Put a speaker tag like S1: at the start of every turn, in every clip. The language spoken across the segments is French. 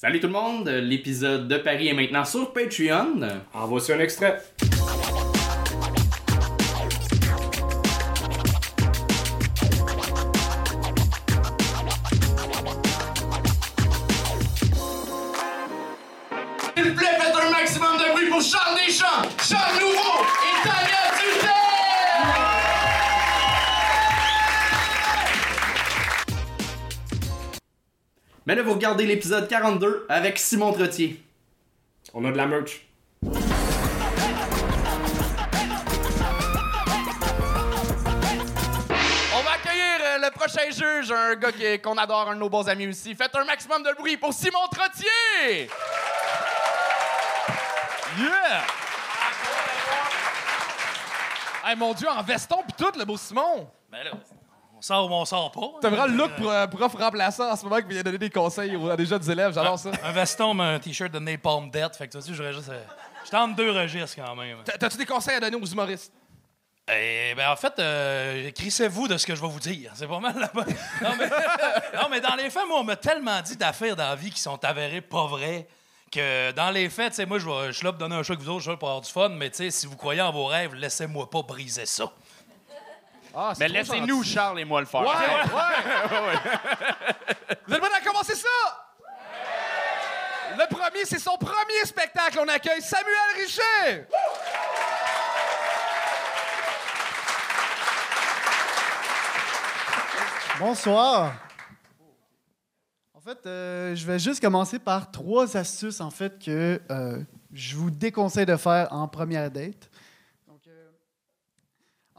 S1: Salut tout le monde, l'épisode de Paris est maintenant sur Patreon.
S2: En voici un extrait.
S1: Mais là, vous regardez l'épisode 42 avec Simon Trottier.
S2: On a de la merch.
S3: On va accueillir euh, le prochain juge, un gars qui- qu'on adore, un de nos bons amis aussi. Faites un maximum de bruit pour Simon Trottier! Yeah! Hey, mon Dieu, en veston pis tout, le beau Simon!
S4: Ben là, on sort ou on sort pas.
S3: T'as vraiment le look pour euh, prof remplaçant en ce moment qui vient donner des conseils aux- à des jeunes élèves, j'adore ça.
S4: Un veston, mais un t-shirt de Napalm Death. Fait que tu vois, j'aurais juste. euh, J'étais entre deux registres quand même.
S3: T'as- T'as-tu des conseils à donner aux humoristes?
S4: Eh ben en fait, euh, crissez-vous de ce que je vais vous dire. C'est pas mal bonne. Non mais, non, mais dans les faits, moi, on m'a tellement dit d'affaires dans la vie qui sont avérées pas vraies que dans les faits, tu sais, moi, je vais- je suis là pour donner un show avec vous autres, je suis là pour avoir du fun, mais tu sais, si vous croyez en vos rêves, laissez-moi pas briser ça.
S3: Ah, c'est
S1: Mais
S3: trop
S1: laissez-nous,
S3: gentil.
S1: Charles et moi, le faire.
S3: Ouais, ouais. Vous êtes prêts à commencer ça? Le premier, c'est son premier spectacle. On accueille Samuel Richer.
S5: Bonsoir. En fait, euh, je vais juste commencer par trois astuces en fait que euh, je vous déconseille de faire en première date.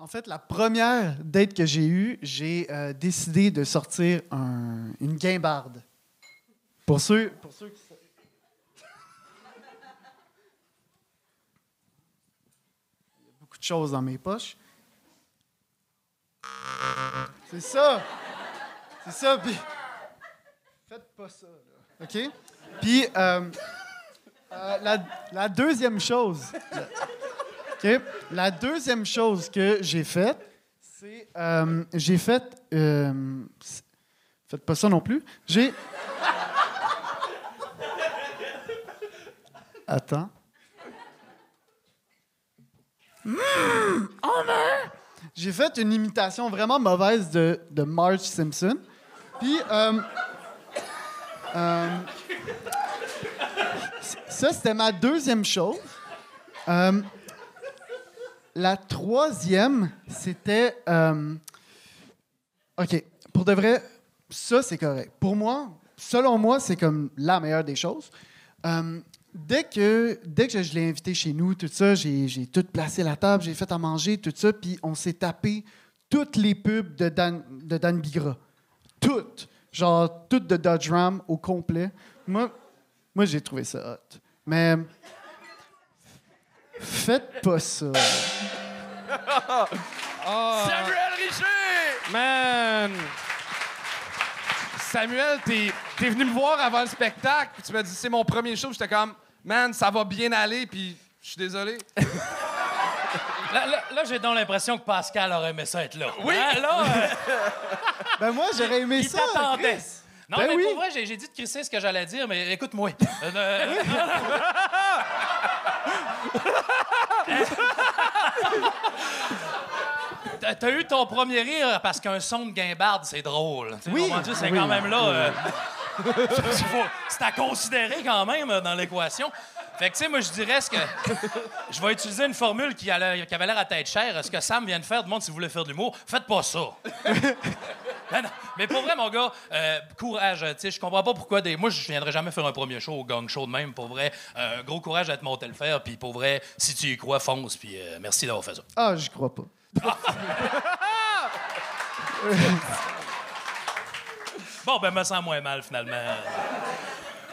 S5: En fait, la première date que j'ai eue, j'ai euh, décidé de sortir un- une guimbarde. Pour ceux, pour ceux Il y a beaucoup de choses dans mes poches. C'est ça. C'est ça, puis... Faites pas ça, là. OK? Puis, euh, euh, la deuxième chose... La deuxième chose que j'ai faite, c'est... euh, j'ai fait... euh, faites pas ça non plus. J'ai... Attends. Mmh! Oh! J'ai fait une imitation vraiment mauvaise de, de Marge Simpson. Puis, euh, ça, c'était ma deuxième chose. La troisième, c'était. euh, OK, pour de vrai, ça, c'est correct. Pour moi, selon moi, c'est comme la meilleure des choses. Euh, dès que, dès que je l'ai invité chez nous, tout ça, j'ai, j'ai tout placé la table, j'ai fait à manger, tout ça, puis on s'est tapé toutes les pubs de Dan, de Dan Bigra. Toutes. Genre, toutes de Dodge Ram au complet. Moi, moi j'ai trouvé ça hot. Mais. Faites pas ça.
S3: Samuel Richer! Man! Samuel, t'es t'es venu me voir avant le spectacle, puis tu m'as dit c'est mon premier show. J'étais comme, man, ça va bien aller, puis je suis désolé.
S4: Là, là- là, j'ai donc l'impression que Pascal aurait aimé ça être là. Oui! là, euh,
S5: Ben, moi, j'aurais aimé
S4: il
S5: ça.
S4: t'attendait. Non,
S5: Ben
S4: mais
S5: oui.
S4: pour vrai, j'ai dit de crisser ce que j'allais dire, mais écoute-moi. Euh, euh, T'as- eu ton premier rire parce qu'un son de guimbarde, c'est drôle.
S5: Oui.
S4: C'est
S5: Oui.
S4: quand même là. euh, c'est à considérer quand même euh, dans l'équation. Fait que, tu sais, moi, je dirais ce que. Je vais utiliser une formule qui, a qui avait l'air à tête chère? Ce que Sam vient de faire, demande si vous voulez faire de l'humour? Faites pas ça. Ben non. Mais pour vrai, mon gars, euh, courage. Tu sais, je comprends pas pourquoi des. Moi, je viendrais jamais faire un premier show au gang show de même. Pour vrai, Euh, gros courage d'être monté le faire. Puis pour vrai, si tu y crois, fonce. Puis euh, merci d'avoir fait ça.
S5: Ah, j'y crois pas.
S4: Bon, ben, me sens moins mal finalement.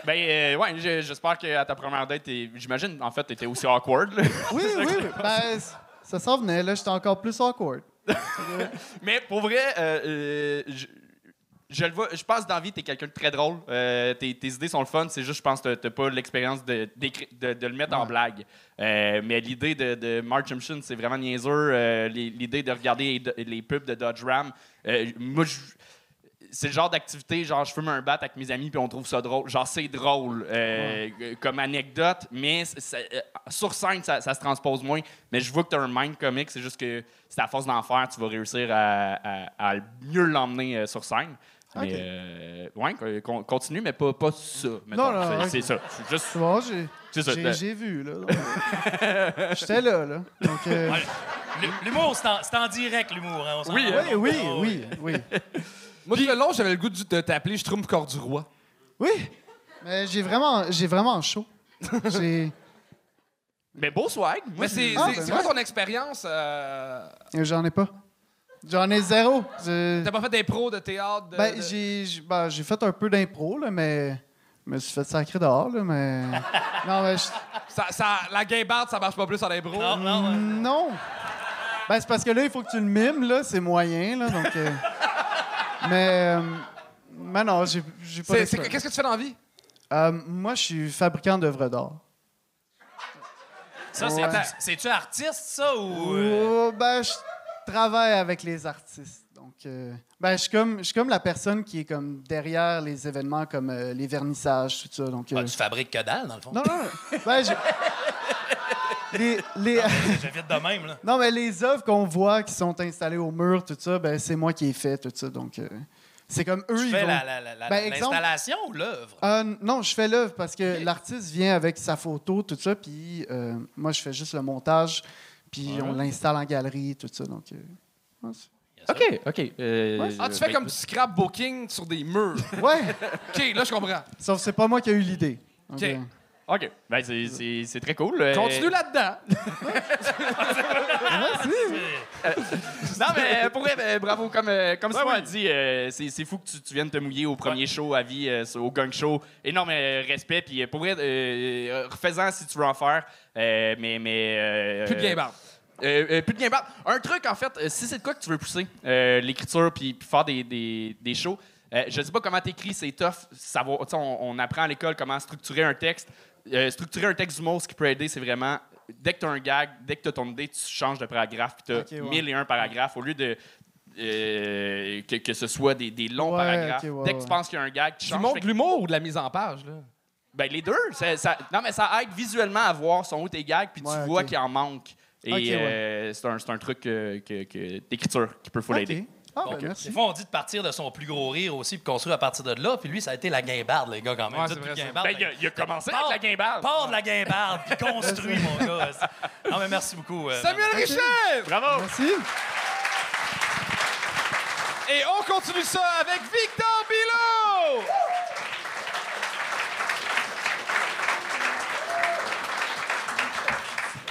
S1: Ben, euh, ouais, j'espère qu'à ta première date, j'imagine, en fait, t'étais aussi awkward. là.
S5: Oui, oui, oui. Ben, ça s'en venait. Là, j'étais encore plus awkward.
S1: Mais pour vrai, euh, euh, je, je le vois, je pense t'es quelqu'un de très drôle. Euh, tes, tes idées sont le fun. C'est juste, je pense t'as- pas l'expérience de, d'écri- de, de le mettre en blague. Euh, mais l'idée de, de Mark Simpson, c'est vraiment niaiseux. Euh, l'idée de regarder les, les pubs de Dodge Ram. moi, je- c'est le genre d'activité, genre, je fume un bat avec mes amis puis on trouve ça drôle. Genre, c'est drôle euh, euh, comme anecdote, mais euh, sur scène, ça, ça se transpose moins. Mais je vois que tu as un mind comique, c'est juste que c'est à force d'en faire, tu vas réussir à, à- à mieux l'emmener euh, sur scène. Mais, euh, ouais, con- continue, mais pas, pas ça. mettons.
S5: non,
S1: C'est- ça. C'est juste.
S5: Bon, j'ai, vu, là. J'étais là, là. Donc, euh,
S4: L'humour, c'est en, direct, l'humour. Hein,
S1: Oui,
S5: oui, oui,
S4: Ah,
S5: oui, oui.
S3: Moi, tout le long, j'avais le goût de t'appeler Schtroumpf corps du roi.
S5: Oui, mais j'ai vraiment, j'ai vraiment chaud. J'ai...
S1: Mais beau swag.
S3: Mais c'est
S5: Ah, ben
S3: quoi ton expérience? euh,
S5: J'en ai pas. J'en ai zéro. Je-
S3: T'as pas fait des pros de théâtre? de-
S5: Ben,
S3: de-
S5: j'ai, ben, j'ai fait un peu d'impro, là, mais... Je me suis fait sacrer dehors, là, mais... non, mais... je-
S3: Ça, ça- la guimbarde, ça marche pas plus en impro.
S4: Non, non, ouais.
S5: Non. Ben, c'est parce que là, il faut que tu le mimes, là. C'est moyen, là, donc... euh, Mais... euh, Mais non, j'ai, pas.
S3: Qu'est-ce que tu fais dans la vie?
S5: Euh, moi, je suis fabricant d'œuvres d'art.
S4: Ça,
S5: Ouais.
S4: c'est-tu artiste, ça, ou... euh,
S5: Oh, ben, je travaille avec les artistes. Donc, euh, ben, je suis comme, je suis comme la personne qui est comme derrière les événements comme euh, les vernissages, tout ça. Donc, euh,
S4: ah, tu fabriques que dalle, dans le fond.
S5: non, non. Ben, je- les,
S4: de même, là.
S5: non, mais les œuvres qu'on voit qui sont installées au mur, tout ça, ben, c'est moi qui ai fait tout ça. Donc, euh, c'est comme eux,
S4: Tu
S5: ils
S4: fais
S5: vont-
S4: la- la- la- la-
S5: Ben, exemple-
S4: l'installation ou l'œuvre?
S5: Euh, non, je fais l'œuvre parce que l'artiste vient avec sa photo, tout ça, puis euh, moi, je fais juste le montage, puis on l'installe en galerie, tout ça. Donc, euh, ouais,
S1: OK, OK. euh,
S3: Ah, tu fais
S1: ben,
S3: comme du scrapbooking sur des murs.
S5: ouais,
S3: OK, là, je comprends.
S5: sauf que c'est pas moi qui ai eu l'idée.
S3: OK.
S1: OK. Ben, c'est- très cool. Euh,
S3: Continue là-dedans.
S1: Non, mais euh, pour vrai, ben, bravo. Comme, euh, comme Simon a dit, euh, c'est c'est fou que tu, tu viennes te mouiller au premier show à vie, euh, au gang show. Énorme euh, respect. Puis euh, pour vrai, euh, refais-en si tu veux en faire. Euh, mais. mais euh,
S3: Plus de guimbarde.
S1: Euh, euh, plus de guimbarde. Un truc, en fait, euh, si c'est de quoi que tu veux pousser, euh, l'écriture, puis, puis faire des, des, des shows, euh, je sais pas comment t'écris, c'est tough. Tu sais, on, on apprend à l'école comment structurer un texte. Euh, structurer un texte d'humour, ce qui peut aider, c'est vraiment, dès que tu as un gag, dès que tu as ton idée, tu changes de paragraphe, puis tu as
S5: Ok, ouais.
S1: mille et un paragraphes, au lieu de... euh, que, que ce soit des, des longs
S5: Ouais,
S1: paragraphes.
S5: ouais,
S1: dès que tu penses qu'il y a un gag, tu
S3: Tu
S1: changes.
S3: montres
S1: Fait
S3: de l'humour ou de la mise en page, là?
S1: ben, les deux. Ça, ça- non, mais ça aide visuellement à voir son où tes gags, puis tu vois qu'il en manque. Et euh, c'est un, truc euh, que- que- d'écriture qui peut full
S5: ok. Ah, ben, merci.
S4: Des fois, on dit de partir de son plus gros rire aussi, puis construire à partir de là. Puis lui, ça a été la guimbarde, les gars, quand même.
S3: Ouais, vrai,
S4: guimbarde,
S1: Ben, il, a, il a commencé
S4: Part-
S1: avec la guimbarde.
S4: Part de la guimbarde, puis construis, mon gars. Non, mais merci beaucoup. euh,
S3: Samuel
S4: man.
S3: Richet!
S1: Bravo!
S5: Merci.
S3: Et on continue ça avec Victor Bilot!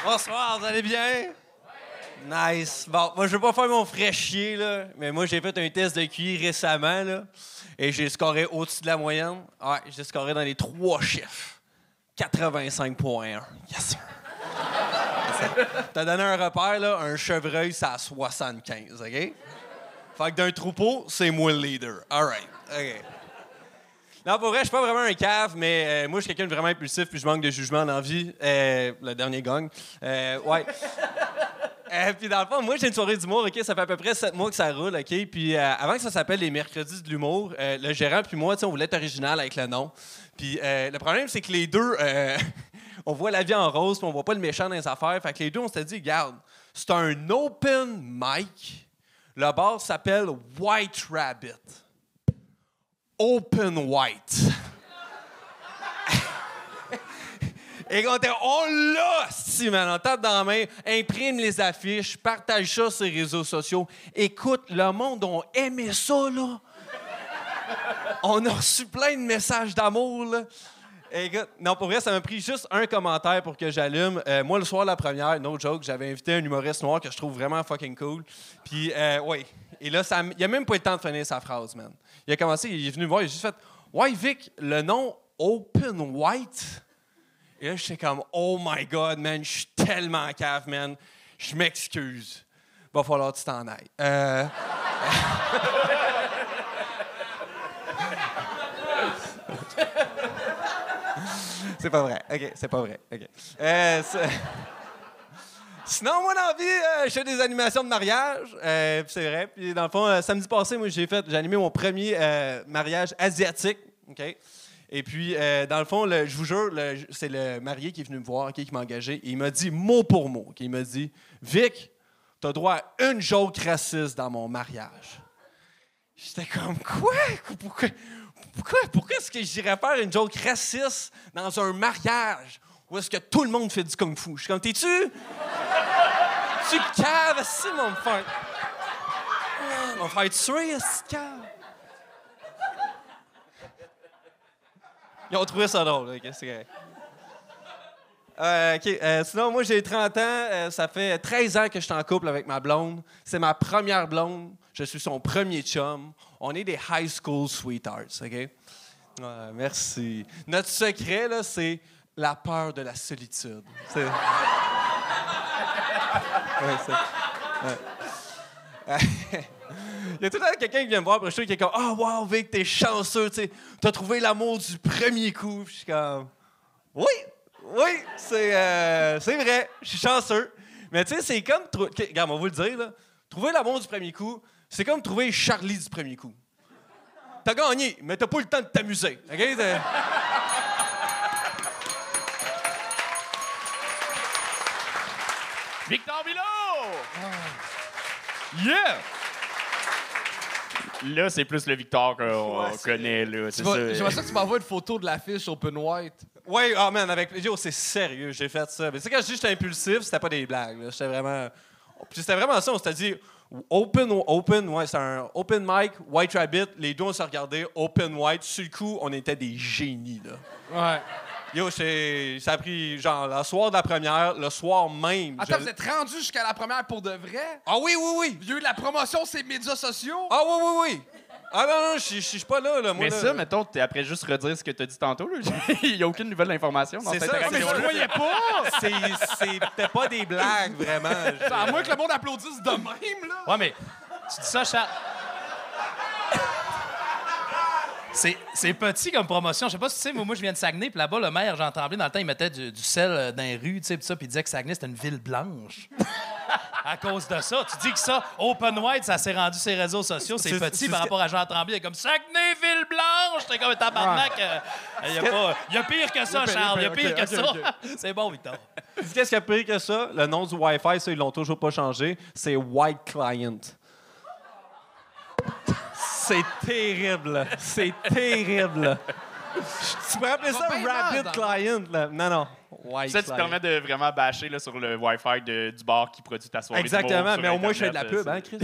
S6: Bonsoir, vous allez bien? Nice. Bon, moi, je veux pas faire mon fraîchier, là, mais moi, j'ai fait un test de QI récemment, là, et j'ai scoré au-dessus de la moyenne. Ouais, j'ai scoré dans les trois chiffres. 85.1. Yes, sir. T'as donné un repère, là, un chevreuil, c'est à 75, OK? Fait que d'un troupeau, c'est moi le leader. All right. OK. Non, pour vrai, je suis pas vraiment un cave, mais euh, moi, je suis quelqu'un de vraiment impulsif, puis je manque de jugement dans la vie. Euh, le dernier gang. Euh, ouais. Puis dans le fond, moi, j'ai une soirée d'humour, OK? Ça fait à peu près sept mois que ça roule, OK? Puis avant que ça s'appelle les mercredis de l'humour, le gérant puis moi, on voulait être original avec le nom. Puis le problème, c'est que les deux, on voit la vie en rose, puis on voit pas le méchant dans les affaires. Fait que les deux, on s'est dit, regarde, c'est un open mic. Le bar s'appelle White Rabbit. Open White. Et quand on l'a, si, on tape dans la main, imprime les affiches, partage ça sur les réseaux sociaux. Écoute, le monde a aimé ça, là. On a reçu plein de messages d'amour, là. Écoute, non, pour vrai, ça m'a pris juste un commentaire pour que j'allume. Euh, moi, le soir la première, no joke, j'avais invité un humoriste noir que je trouve vraiment fucking cool. Puis, euh. Et là, ça, il a même pas eu le temps de finir sa phrase, man. Il a commencé, il est venu me voir, il a juste fait Ouais, Vic, le nom Open White. Et là, j'étais comme Oh my God, man, je suis tellement cave, man. Je m'excuse. Va falloir que tu t'en ailles. Euh, c'est pas vrai. OK, c'est pas vrai. OK. Euh, Sinon, moi, dans la vie, euh, je fais des animations de mariage. euh, c'est vrai. Puis dans le fond, euh, samedi passé, moi, j'ai fait, j'ai animé mon premier euh, mariage asiatique. OK? Et puis, dans le fond, je vous jure, c'est le marié qui est venu me voir, qui m'a engagé. Et il m'a dit mot pour mot. il m'a dit Vic, t'as droit à une joke raciste dans mon mariage. J'étais comme Quoi? Pourquoi? Pourquoi, pourquoi est-ce que j'irais faire une joke raciste dans un mariage? Où est-ce que tout le monde fait du kung-fu? Je suis comme, t'es-tu? tu cave, si, mon frère. Ah, Mon frère, si cave. Ils ont trouvé ça drôle, ok, c'est. Euh, euh, sinon, moi, j'ai 30 ans. euh, ça fait 13 ans que je suis en couple avec ma blonde. C'est ma première blonde. Je suis son premier chum. On est des high school sweethearts, OK? Merci. Notre secret, là, c'est la peur de la solitude. Il y a tout le temps quelqu'un qui vient me voir après qui est comme « Oh, wow, Vic, t'es chanceux, tu. T'as trouvé l'amour du premier coup. » Je suis comme « Oui, oui, c'est, euh, c'est vrai, je suis chanceux. Mais tu sais, c'est comme. trou- regarde, on va vous le dire, là. Trouver l'amour du premier coup, c'est comme trouver Charlie du premier coup. T'as gagné, mais t'as pas eu le temps de t'amuser. OK?
S1: Victor Bilo! Yeah! Là, c'est plus le Victor qu'on
S6: Ouais,
S1: connaît, là. C'est ça.
S3: J'aimerais ça que tu m'envoies une photo de l'affiche Open White.
S6: Ouais, ah man, avec plaisir, c'est sérieux, j'ai fait ça. Mais tu sais, quand je dis que j'étais impulsif, c'était pas des blagues. là. J'étais vraiment. Puis c'était vraiment ça, on s'était dit. Open, open, ouais, c'est un open mic, White Rabbit. Les deux, on s'est regardés, open white. Sur le coup, on était des génies, là.
S3: Ouais.
S6: Yo, c'est- ça a pris, genre, le soir de la première, le soir même.
S3: Attends,
S6: je-
S3: vous êtes rendu jusqu'à la première pour de vrai?
S6: Ah oui, oui, oui!
S3: Il y a eu de la promotion sur les médias sociaux?
S6: Ah oui, oui, oui! Ah non, non, je suis pas là, là. Moi,
S1: Mais
S6: là.
S1: ça, mettons, t'es après juste redire ce que t'as dit tantôt, là. Il n'y a aucune nouvelle information dans
S6: C'est
S1: cette
S6: ça, mais je
S3: voyais pas!
S6: C'est- C'était pas des blagues, vraiment.
S3: À moins que le monde applaudisse de même, là.
S4: Ouais, mais tu dis ça, Charles. C'est, petit comme promotion. Je sais pas si tu sais, mais moi, je viens de Saguenay, puis là-bas, le maire, Jean Tremblay, dans le temps, il mettait du, du sel euh, dans les rues, tu sais, puis ça, puis il disait que Saguenay, c'était une ville blanche. à cause de ça. Tu dis que ça, Open White, ça s'est rendu sur les réseaux sociaux, c'est petit par rapport à Jean Tremblay. Il est comme Saguenay, ville blanche! T'es comme un tabarnak. euh, Il y, a pas- il y a pire que ça, Charles. Il y a pire que ça. c'est bon, Victor.
S6: Qu'est-ce qu'il y a pire que ça? Le nom du Wi-Fi, ça, ils l'ont toujours pas changé. C'est White Client. C'est terrible. C'est terrible. Tu pourrais appeler ça Rapid Client. Là. Non, non. White
S1: Ça, tu te
S6: Client.
S1: permets de vraiment bâcher là, sur le Wi-Fi de- du bar qui produit ta soirée.
S6: Exactement, mais au moins je fais de la pub, hein, Chris?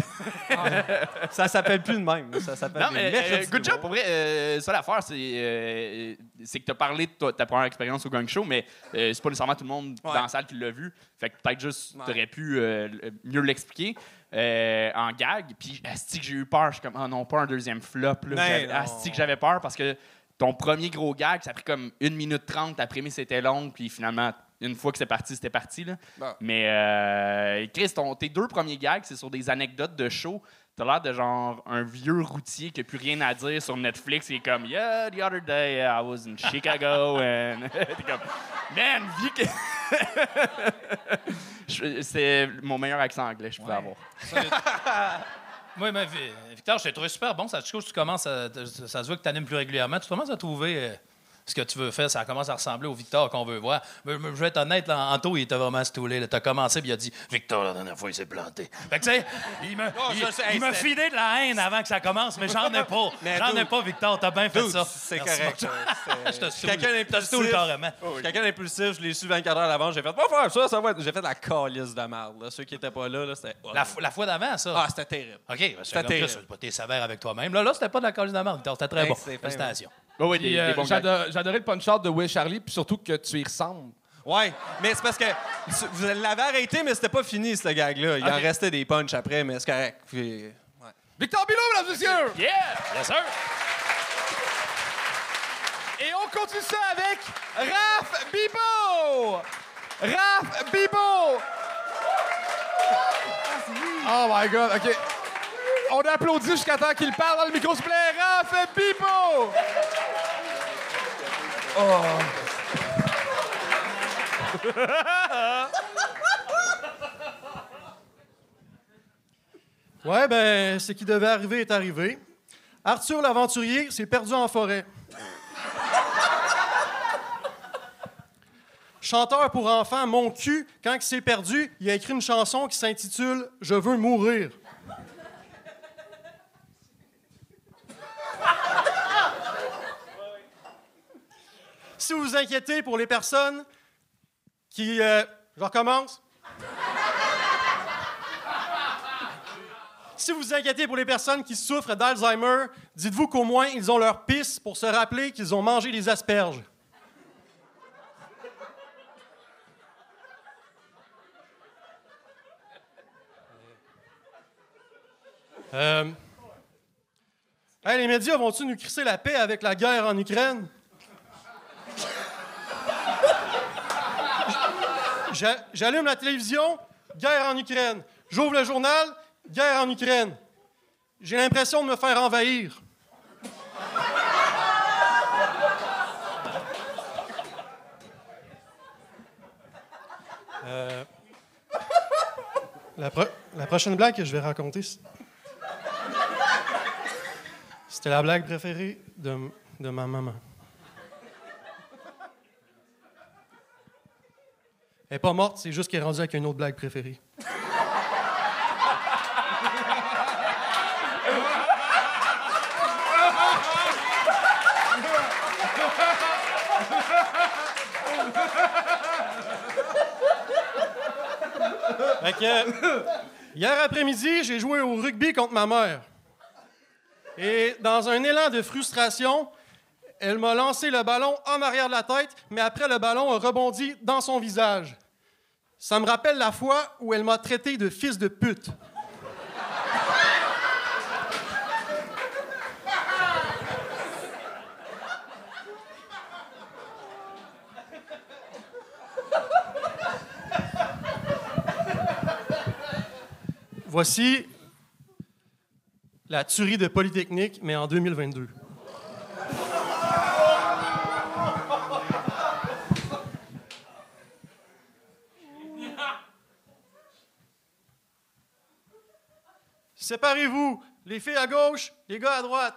S6: ça s'appelle plus de même. Ça s'appelle
S1: Non, mais euh, good job. Pour vrai, euh, ça l'affaire, c'est euh, c'est que tu as parlé de ta, ta première expérience au gang show, mais euh, c'est pas nécessairement tout le monde
S6: Ouais.
S1: dans la salle qui l'a vu. Fait que peut-être juste,
S6: Ouais.
S1: tu aurais pu euh, mieux l'expliquer euh, en gag. Puis, asti que j'ai eu peur. Je suis comme, oh non, pas un deuxième flop. Là. Asti que j'avais peur parce que ton premier gros gag, ça a pris comme une minute trente. Ta première, c'était long. Puis finalement, une fois que c'est parti, c'était parti. Là.
S3: Bon.
S1: Mais, euh, Chris, ton- tes deux premiers gags, c'est sur des anecdotes de show. T'as l'air de genre un vieux routier qui a plus rien à dire sur Netflix. Il est comme, Yeah, the other day I was in Chicago. and... T'es comme, Man, vie que. C'est mon meilleur accent anglais que je pouvais
S4: Ouais.
S1: avoir.
S4: Moi, mais, Vi- Victor, je t'ai trouvé super bon. Ça, tu commences à- ça se voit que tu animes plus régulièrement. Tu commences à trouver euh, ce que tu veux faire. Ça commence à ressembler au Victor qu'on veut voir. Mais, mais je vais être honnête, là, Anto, il était vraiment stoulé. Tu as commencé, puis il a dit Victor, la dernière fois, il s'est planté. Fait que, tu sais, il
S6: ça, c'est-
S4: filé de la haine avant que ça commence, mais j'en ai pas. J'en ai pas, Victor. T'as bien fait ça.
S6: c'est correct. euh,
S4: Je te stoule.
S6: Quelqu'un d'impulsif.
S4: carrément.
S6: Quelqu'un d'impulsif, je l'ai su 24 heures à l'avance. J'ai fait, pas faire ça, ça va être. J'ai fait la calice de merde. Ceux qui étaient pas là, là c'était.
S4: La, fo- la fois d'avant, ça?
S6: Ah, c'était terrible.
S4: OK,
S6: C'était
S4: c'est
S6: terrible.
S4: t'es sévère avec toi-même. Là, là c'était pas de la colline de la marde, Victor. C'était très
S6: Hey,
S4: bon. Félicitations.
S1: Oh, oui, des,
S3: euh,
S1: des bons gags.
S3: j'adore- J'adorais le punch-out de Will Charlie, puis surtout que tu y ressembles.
S6: Ouais, mais c'est parce que tu- vous l'avez arrêté, mais c'était pas fini, ce gag-là. Il en
S3: Ok.
S6: restait des punchs après, mais c'est correct. Puis, ouais.
S3: Victor Bilot, mesdames et messieurs!
S1: Yeah!
S4: Yes, sir.
S3: Et on continue ça avec Raph Bibo! Raph Bibo! Oh my God, OK. On applaudit jusqu'à temps qu'il parle dans le micro, s'il vous plaît. Raph Bibo! Oh.
S7: Ouais, ben, ce qui devait arriver est arrivé. Arthur l'aventurier s'est perdu en forêt. Chanteur pour enfants, mon cul, quand il s'est perdu, il a écrit une chanson qui s'intitule Je veux mourir. Si vous vous inquiétez pour les personnes qui. euh, je recommence. Si vous vous inquiétez pour les personnes qui souffrent d'Alzheimer, dites-vous qu'au moins ils ont leur pisse pour se rappeler qu'ils ont mangé des asperges. Euh... Les médias vont-ils nous crisser la paix avec la guerre en Ukraine? J'a- J'allume la télévision, guerre en Ukraine. J'ouvre le journal, guerre en Ukraine. J'ai l'impression de me faire envahir. Euh, la, pro- la prochaine blague que je vais raconter, c'était la blague préférée de ma maman. Elle n'est pas morte, c'est juste qu'elle est rendue avec une autre blague préférée. Hier après-midi, j'ai joué au rugby contre ma mère. Et dans un élan de frustration, elle m'a lancé le ballon en arrière de la tête, mais après le ballon a rebondi dans son visage. Ça me rappelle la fois où elle m'a traité de fils de pute. Voici la tuerie de Polytechnique, mais en 2022. Séparez-vous, les filles à gauche, les gars à droite.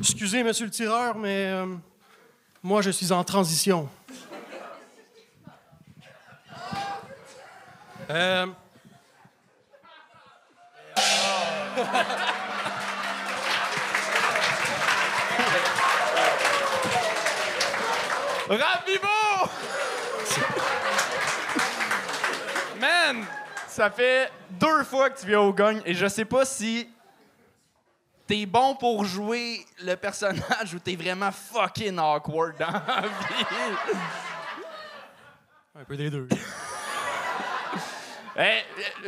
S7: Excusez, monsieur le tireur, mais euh, moi, je suis en transition. Euh,
S1: Ravivo! Man, ça fait deux fois que tu viens au gagne et je sais pas si t'es bon pour jouer le personnage ou t'es vraiment fucking awkward dans la vie.
S7: un peu des deux.
S1: Eh,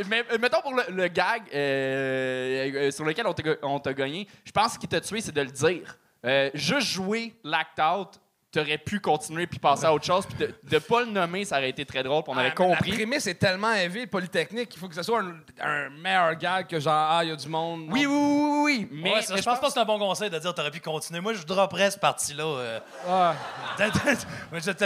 S1: mais euh, mettons pour le, le gag euh, euh, sur lequel on t'a gagné, je pense ce qui t'a tué, c'est de le dire. Euh, juste jouer l'act out, t'aurais pu continuer puis passer à autre chose. Puis de, de pas le nommer, ça aurait été très drôle, puis on aurait
S8: Ah, mais La
S1: compris.
S8: prémisse est tellement élevée, le Polytechnique, il faut que ce soit un, un meilleur gag que genre, ah, il y a du monde.
S1: Oui, oui, oui, oui, oui. Mais,
S4: Ouais, ça,
S1: mais
S4: je pense pas que c'est un bon conseil de dire t'aurais pu continuer. Moi, je dropperais cette partie-là. euh.
S8: Ah.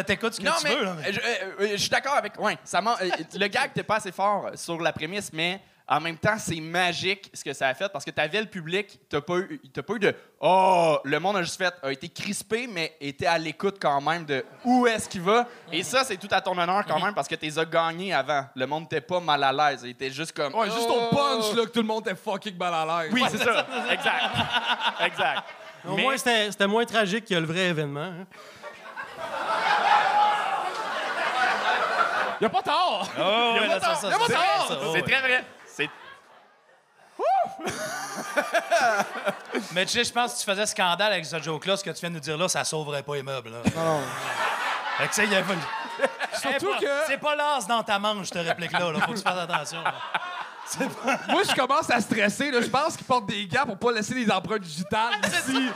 S4: T'écoutes ce que
S1: Non,
S4: tu
S1: mais,
S4: veux. Là, mais-
S1: je, euh, euh, je suis d'accord avec. Ouais, ça m'a- euh, le gag n'était pas assez fort sur la prémisse, mais en même temps, c'est magique ce que ça a fait parce que t'avais le public, t'as pas eu, t'as pas eu de oh, le monde a juste fait, a été crispé, mais était à l'écoute quand même de où est-ce qu'il va. Et ça, c'est tout à ton honneur quand même parce que t'es as gagné avant. Le monde n'était pas mal à l'aise, il était juste comme.
S8: Ouais, juste
S1: oh.
S8: au punch, là, que tout le monde était fucking mal à l'aise.
S1: Oui, c'est ça. Exact. exact.
S7: Au
S1: Mais-
S7: moins, c'était c'était moins tragique que le vrai événement. hein.
S8: Y a pas tort!
S4: Oh, ouais, là, ça, ça,
S8: y a pas
S4: c'est
S8: tort!
S4: vrai, ça, oh,
S1: C'est
S4: ouais.
S1: très vrai. C'est
S4: Mais tu sais, je pense que si tu faisais scandale avec ce joke-là, ce que tu viens de nous dire là, ça sauverait pas les meubles. Là.
S8: Non.
S4: Fait que, tu sais, il y a pas-
S8: Surtout
S4: pas-
S8: que-
S4: C'est pas l'as dans ta manche, cette réplique-là. Là. Faut que tu fasses attention. là.
S8: Moi, je commence à stresser. là. Je pense qu'ils portent des gants pour pas laisser des empreintes digitales ici.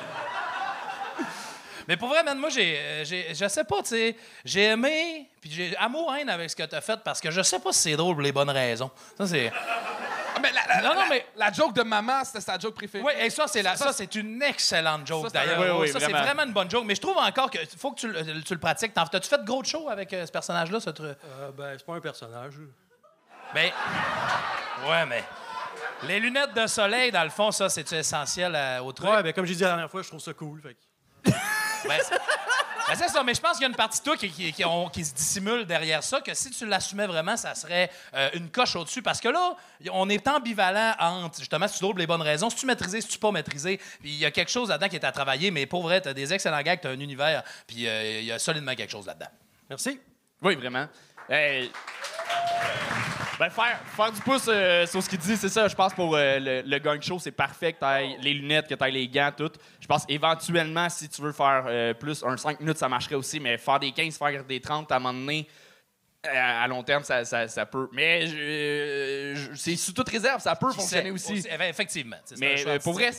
S4: Mais pour vrai, man, moi, j'ai, euh, j'ai, je sais pas, tu sais, j'ai aimé, puis j'ai amour-haine avec ce que t'as fait parce que je sais pas si c'est drôle pour les bonnes raisons. Ça, c'est.
S8: Ah, mais la, la-
S4: Non, non,
S8: la-
S4: mais-
S8: la joke de maman, c'était sa joke préférée.
S4: Oui, et ça, c'est la- ça, c'est une excellente joke,
S8: Ça, c'est un-
S4: d'ailleurs.
S1: oui, oui,
S4: ça, c'est
S1: vraiment.
S4: vraiment une bonne joke. Mais je trouve encore que faut que tu, le- tu le pratiques. T'en- T'as-tu fait gros de show avec euh, ce personnage-là, ce truc?
S7: Euh, ben, c'est pas un personnage.
S4: Ben, ouais, mais les lunettes de soleil, dans le fond, ça, c'est essentiel à- au truc?
S7: Ouais, ben, comme j'ai dit la dernière fois, je trouve ça cool. Fait que-
S4: Ben, c'est ben, c'est ça, mais je pense qu'il y a une partie de toi qui, qui- se dissimule derrière ça, que si tu l'assumais vraiment, ça serait euh, une coche au-dessus. Parce que là, on est ambivalent entre, justement, si tu doubles les bonnes raisons, si tu maîtrisé, si tu pas maîtrisé. Puis il y a quelque chose là-dedans qui est à travailler, mais pour vrai, tu as des excellents gags, tu as un univers, puis euh, il y a solidement quelque chose là-dedans.
S7: Merci.
S1: Oui, vraiment. Hey. Ben, faire, faire du pouce euh, sur ce qu'il dit, c'est ça. Je pense pour euh, le, le gang show, c'est parfait que tu les lunettes, que tu les gants, tout. Je pense éventuellement, si tu veux faire euh, plus, un 5 minutes, ça marcherait aussi, mais faire des 15, faire des 30, à un moment donné, euh, à long terme, ça, ça, ça peut. Mais je- je- c'est sous toute réserve, ça peut
S4: Qui
S1: fonctionner
S4: sait-
S1: aussi.
S4: Effectivement. c'est
S1: Mais
S4: choix
S1: euh, pour vrai,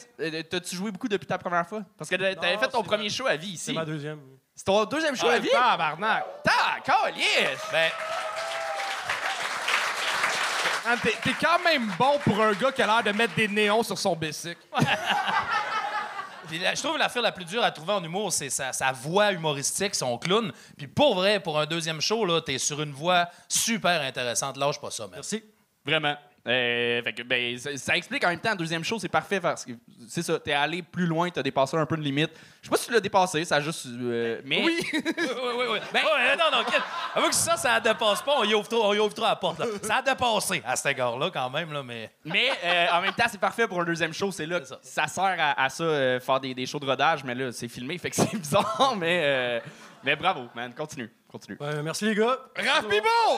S1: t'as-tu joué beaucoup depuis ta première fois? Parce que t'avais
S7: Non,
S1: fait ton
S7: c'est
S1: premier
S7: ma-
S1: show à vie
S7: C'est
S1: ici.
S7: ma deuxième.
S1: C'est ton deuxième show
S8: Ah,
S1: à vie?
S8: tabarnak.
S1: D'accord, yes!
S4: Ben,
S8: Man, T'es t'es quand même bon pour un gars qui a l'air de mettre des néons sur son bicycle.
S4: Puis la- je trouve l'affaire la plus dure à trouver en humour, c'est sa, sa voix humoristique, son clown. Puis pour vrai, pour un deuxième show, là, t'es sur une voix super intéressante. Lâche pas ça, man.
S7: Merci.
S1: Vraiment. Euh, fait que, ben, ça, ça explique en même temps, un deuxième show, c'est parfait parce que c'est ça, t'es allé plus loin, t'as dépassé un peu de limite. Je sais pas si tu l'as dépassé, ça a juste. euh, mais.
S4: Oui, oui, oui, oui. Ben, ouais, non, non, avoue que ça, ça dépasse pas, on y ouvre trop, on y ouvre trop la porte. là. Ça a dépassé à cet égard-là, quand même, là, mais.
S1: Mais euh, en même temps, c'est parfait pour un deuxième show. C'est là ça.
S4: ça.
S1: sert à, à ça, euh, faire des, des shows de rodage, mais là, c'est filmé, fait que c'est bizarre, mais. euh, mais bravo, man. Continue. Continue.
S7: Ben, merci, les gars.
S8: Raph Bibo!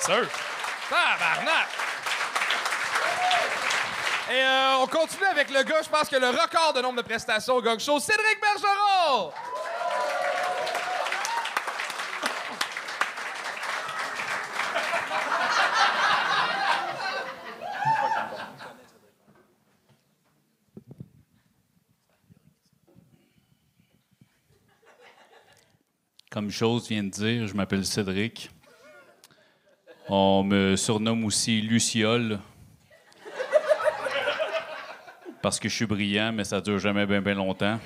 S4: Sûr.
S8: Tabarnak! Et euh, on continue avec le gars, je pense que le record de nombre de prestations au gang show, Cédric Bergeron!
S9: Comme chose vient de dire, je m'appelle Cédric. On me surnomme aussi Luciole. Parce que je suis brillant, mais ça dure jamais bien bien longtemps.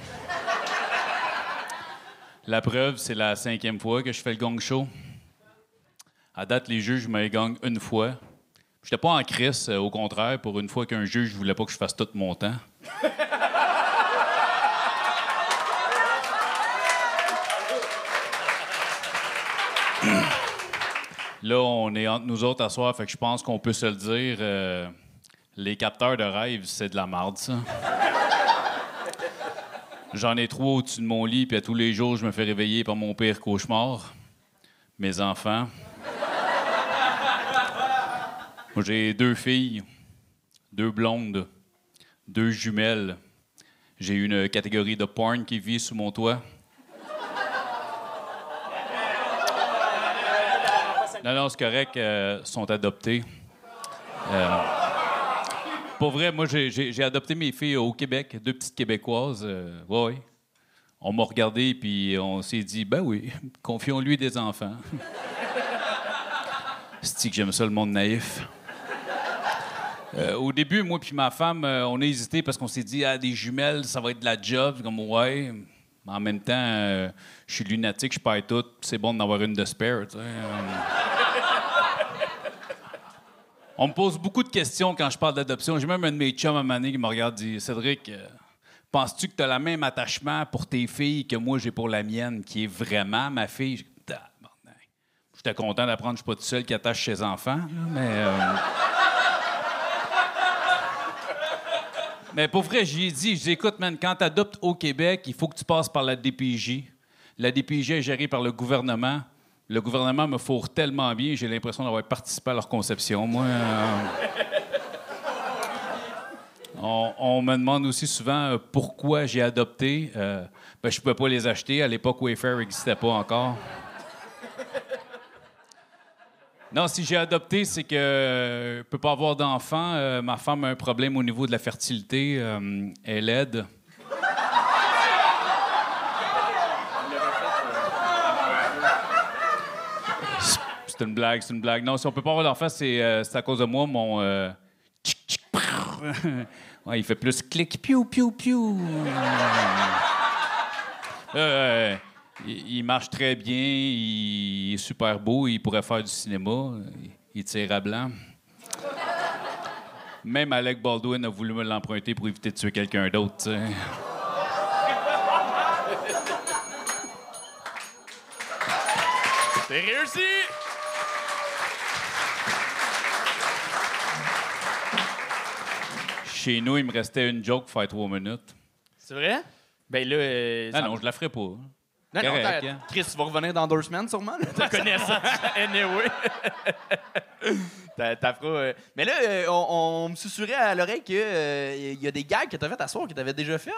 S9: La preuve, c'est la cinquième fois que je fais le gong show. À date, les juges me gagnent une fois. J'étais pas en crise, euh, au contraire, pour une fois qu'un juge voulait pas que je fasse tout mon temps. Là, on est entre nous autres à soir, fait je pense qu'on peut se le dire. euh, les capteurs de rêve, c'est de la marde, ça. J'en ai trois au-dessus de mon lit, puis à tous les jours, je me fais réveiller par mon pire cauchemar. Mes enfants. Moi, j'ai deux filles, deux blondes, deux jumelles. J'ai une catégorie de porn qui vit sous mon toit. Non, non, c'est euh, sont adoptés. Euh, pour vrai, moi, j'ai- adopté mes filles au Québec, deux petites Québécoises. euh, ouais. On m'a regardé, puis on s'est dit, ben oui, confions-lui des enfants. C'est que j'aime ça, le monde naïf. Euh, au début, moi puis ma femme, euh, on a hésité parce qu'on s'est dit, ah, des jumelles, ça va être de la job. Comme, ouais. Mais en même temps, euh, je suis lunatique, je perds tout. C'est bon d'en avoir une de spare, tu sais. On me pose beaucoup de questions quand je parle d'adoption. J'ai même un de mes chums à Mané qui me regarde et dit Cédric, euh, penses-tu que tu as le même attachement pour tes filles que moi j'ai pour la mienne, qui est vraiment ma fille? J'ai. J'étais content d'apprendre que je suis pas tout seul qui attache ses enfants, mais. euh, Mais pour vrai, j'y ai dit, dis, écoute, man, quand tu adoptes au Québec, il faut que tu passes par la DPJ. La DPJ est gérée par le gouvernement. Le gouvernement me fourre tellement bien, j'ai l'impression d'avoir participé à leur conception. Moi, euh, on, me demande aussi souvent euh, pourquoi j'ai adopté. Euh, ben, je ne pouvais pas les acheter. À l'époque, Wayfair n'existait pas encore. Non, si j'ai adopté, c'est que je ne peux pas avoir d'enfant. Ma femme a un problème au niveau de la fertilité. Elle aide. C'est une blague, c'est une blague. Non, si on peut pas avoir d'enfant, euh, c'est à cause de moi, mon euh, il fait plus clic, piou, piou, piou. Euh, il, marche très bien, il est super beau, il pourrait faire du cinéma, il, tire à blanc. Même Alec Baldwin a voulu me l'emprunter pour éviter de tuer quelqu'un d'autre.
S1: C'est réussi!
S9: Chez nous, il me restait une joke pour faire trois minutes.
S1: C'est vrai? Ben là. euh,
S9: Ah
S1: ça-
S9: non, je la ferai pas.
S1: Non, non,
S9: correct, hein.
S1: Chris, tu vas revenir dans deux semaines sûrement. Tu connais ça. anyway. T'as- euh, Mais là, euh, on, on me susurrait à l'oreille qu'il y a des gags que t'as fait à soir que t'avais déjà fait.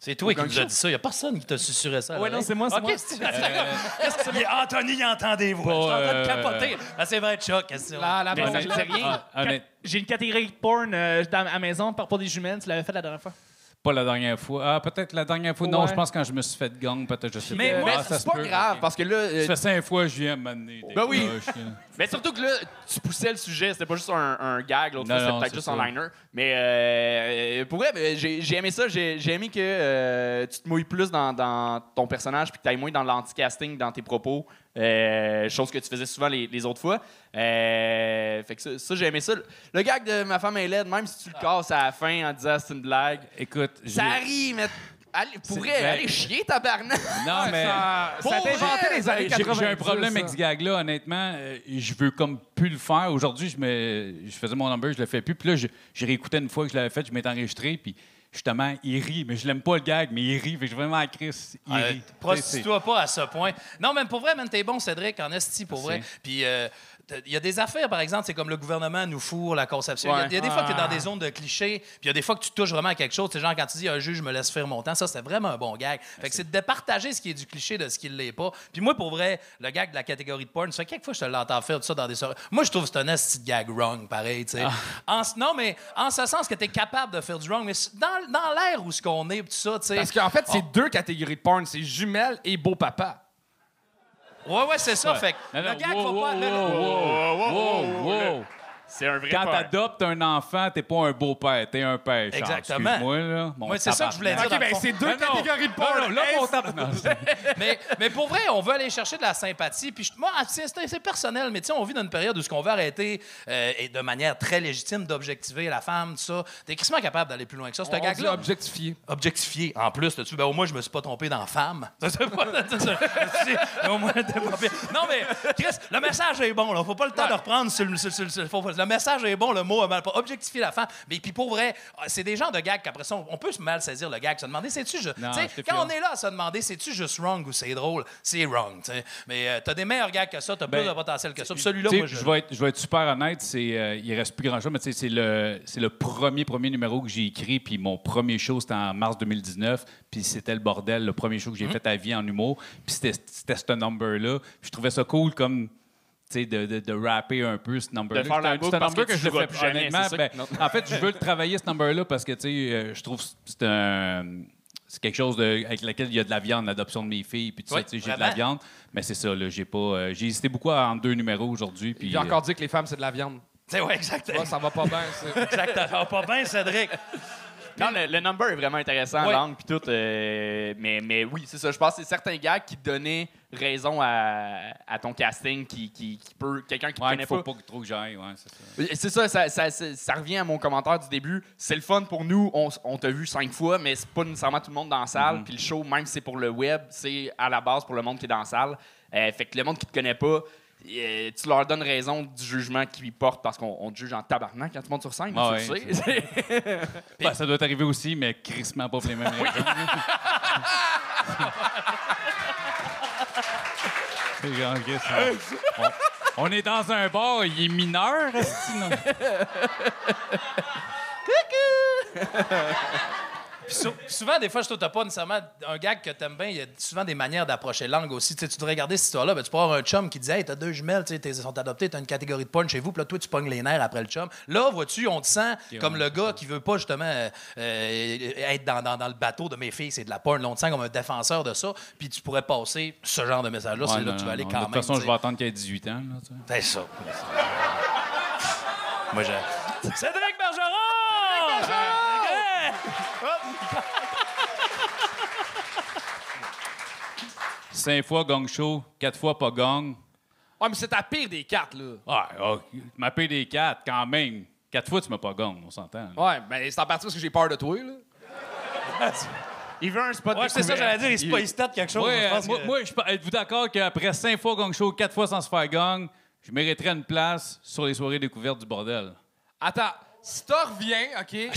S4: C'est toi qui nous a dit ça. Il n'y a personne qui t'a susurré ça. à
S8: Ouais, non,
S4: l'oreille.
S8: c'est moi, c'est moi.
S4: c'est- Qu'est-ce que c'est? Anthony, il entend des voix. Je suis en train de
S9: euh,
S4: capoter. Ah, c'est vrai, Chuck. qu'est-ce que c'est?
S1: Rien.
S9: Ah, honnête-
S8: J'ai une catégorie de porn euh, à la maison par rapport des jumelles. Tu l'avais fait la dernière fois?
S9: Pas la dernière fois. Ah, peut-être la dernière fois. Non,
S8: Ouais.
S9: je pense quand je me suis fait gang, peut-être, je sais
S1: Mais,
S9: pas.
S1: mais
S9: Ah,
S1: c'est pas
S9: peut.
S1: grave parce que là. euh,
S9: Ça fait cinq fois que je viens m'amener.
S1: Ben oui. Mais surtout que là, tu poussais le sujet, c'était pas juste un, un gag, l'autre fois, c'était peut-être juste
S9: ça.
S1: un liner. Mais euh, pour vrai, j'ai aimé ça, j'ai aimé que euh, tu te mouilles plus dans, dans ton personnage puis que tu ailles moins dans l'anti-casting dans tes propos, euh, chose que tu faisais souvent les, les autres fois. Euh, fait que ça, ça, j'ai aimé ça. Le gag de ma femme est laide, même si tu le casses à la fin en disant c'est une blague,
S9: Écoute,
S1: ça arrive, mais allez, pour
S9: C'est-
S1: vrai,
S9: ben-
S1: allez chier, tabarnak!
S9: Non, mais.
S8: Ça,
S1: Pour
S8: ça a été
S1: vrai,
S8: inventé les années
S9: J'ai
S8: 90.
S9: j'ai un problème
S8: ça.
S9: avec ce gag-là, honnêtement. Euh, je veux comme plus le faire. Aujourd'hui, je, me, je faisais mon number, je le fais plus. Puis là, je- j'ai réécouté une fois que je l'avais fait, je m'étais enregistré, puis justement, il rit. Mais je l'aime pas le gag, mais il rit. Fait que je suis vraiment à Chris. Il
S4: Euh,
S9: rit.
S4: Prostitue-toi pas à ce point. Non, même pour vrai, man, t'es bon, Cédric, en esti, pour vrai. Puis, euh, il y a des affaires, par exemple, c'est comme le gouvernement nous fourre la conception. Il y a-
S1: Ouais.
S4: il y, a des fois que tu es dans des zones de clichés, puis il y a des fois que tu touches vraiment à quelque chose. C'est genre quand tu dis un juge me laisse faire mon temps, ça, c'est vraiment un bon gag. Fait que c'est de partager ce qui est du cliché de ce qui ne l'est pas. Puis moi, pour vrai, le gag de la catégorie de porn, ça fait quelques fois que je te l'entends faire tout ça dans des soirées. Moi, je trouve que c'est un de gag wrong, pareil, tu sais. Ce- Non, mais en ce sens que tu es capable de faire du wrong, mais dans, dans l'air où ce qu'on est, tout ça, tu sais.
S8: Parce qu'en fait, c'est
S4: Oh.
S8: deux catégories de porn. C'est jumelles et beau papa.
S4: Ouais, ouais, c'est ça. Fait que le pas.
S1: C'est un vrai
S9: Quand t'adoptes un enfant, t'es pas un beau-père, t'es un père. Charles.
S4: Exactement.
S9: Excuse-moi, là. Mon
S4: Ouais, c'est ça que je voulais dire.
S8: OK, ben c'est deux
S9: Non, non.
S8: catégories de
S9: Non, non, là, mon
S4: mais, mais pour vrai, on veut aller chercher de la sympathie. Puis je- moi, c'est c'est personnel, mais tu sais, on vit dans une période où ce qu'on veut arrêter euh, et de manière très légitime d'objectiver la femme, tout ça. T'es crissement capable d'aller plus loin que ça. C'est un
S8: On dit
S4: gag-là.
S8: objectifié.
S4: Objectifié. En plus, là-dessus, ben, au moins, je me suis pas trompé dans femme. Ça, c'est pas- ça, c'est- au moins, t'es pas pire. Non, mais, Chris, le message est bon. Là. Faut pas le temps de reprendre sur le, sur- sur- sur- faut- le message est bon, le mot est mal pas. Objectifier la femme. Mais puis pour vrai, c'est des genres de gags qu'après ça, on, on peut se mal saisir le gag, se demander, c'est-tu juste. Quand on est là à se demander, c'est-tu juste wrong ou c'est drôle, c'est wrong. Mais euh, t'as des meilleurs gags que ça, t'as
S9: Ben,
S4: plus de potentiel que ça. Celui-là, moi, je.
S9: je vais être, je vais être super honnête, c'est euh, il reste plus grand chose, mais tu sais, c'est le c'est le premier premier numéro que j'ai écrit, puis mon premier show c'était en mars 2019, puis c'était le bordel, le premier show que j'ai
S4: Mhm.
S9: fait à vie en humour, puis c'était c'était ce number là, je trouvais ça cool comme de, de, de rapper un peu ce number-là.
S1: De faire la
S9: C'est un- number
S1: que
S9: que, je le
S1: joueras
S9: fais
S1: plus jamais, ça
S9: ben, en fait, je veux le travailler, ce number-là, parce que tu sais, euh, je trouve que c'est un. C'est quelque chose de- avec lequel il y a de la viande, l'adoption de mes filles, puis tout
S4: Oui,
S9: ça, tu sais, j'ai de la viande. Mais c'est ça, j'ai pas. euh, j'ai hésité beaucoup en deux numéros aujourd'hui. puis,
S8: J'ai
S9: euh,
S8: encore dit que les femmes, c'est de la viande.
S4: C'est ouais, exact.
S8: Ouais, ça va pas bien. c'est-
S4: Exactement. Pas bien, Cédric.
S1: Non, le, le number est vraiment intéressant,
S4: Ouais.
S1: langue puis tout. euh, mais, mais oui, c'est ça. Je pense que c'est certains gags qui donnaient raison à, à ton casting qui, qui, qui peut. Quelqu'un qui ne
S9: Ouais,
S1: connaît
S9: il faut
S1: pas.
S9: pas trop que j'aille, ouais, c'est ça.
S1: C'est ça, ça, ça, ça- revient à mon commentaire du début. C'est le fun pour nous. On, on t'a vu cinq fois, mais c'est pas nécessairement tout le monde dans la salle. Puis le show, même si c'est pour le web, c'est à la base pour le monde qui est dans la salle. Euh, fait que le monde qui te connaît pas, tu leur donnes raison du jugement qu'ils portent parce qu'on on te juge en tabarnak quand tu montes sur scène.
S9: Ouais,
S1: tu le sais.
S9: Ben, ça doit arriver aussi, mais crissement pas pour les mêmes raisons. C'est Chris, on, on- est dans un bar, il est mineur, non?
S4: Puis sou- souvent, des fois, je trouve t'as pas nécessairement un gag que t'aimes bien. Il y a souvent des manières d'approcher la langue aussi. Tu devrais regarder cette histoire-là. Ben, tu peux avoir un chum qui dit Hey, t'as deux jumelles, t'es- sont adoptées, t'as une catégorie de porn chez vous, puis là, toi, tu pognes les nerfs après le chum. Là, vois-tu, on te sent comme le gars qui veut pas justement euh, euh, être dans, dans- dans le bateau de mes filles, c'est de la porn. Là, on te sent comme un défenseur de ça, puis tu pourrais passer ce genre de message-là.
S9: Ouais,
S4: c'est là que tu vas aller
S9: non.
S4: quand
S9: De
S4: même.
S9: toute façon, je vais attendre qu'il ait 18 ans.
S4: C'est ça. Moi, je. Cédric
S9: Cinq fois gong show, quatre fois pas gong.
S8: Ouais, mais c'est ta pire des quatre, là.
S9: Ah, ok. ma paye des quatre, quand même. Quatre fois, tu m'as pas gong, on s'entend. là.
S8: Ouais, mais c'est en partie parce que j'ai peur de toi, là.
S3: Il veut un spot
S4: Ouais, c'est ça, j'allais dire, il se pas quelque chose.
S9: Ouais,
S4: je
S9: euh, moi,
S4: que-
S9: moi, je pe- êtes-vous d'accord qu'après cinq fois gong show, quatre fois sans se faire gong, je mériterais une place sur les soirées découvertes du bordel?
S8: Attends, si t'en reviens, OK? et-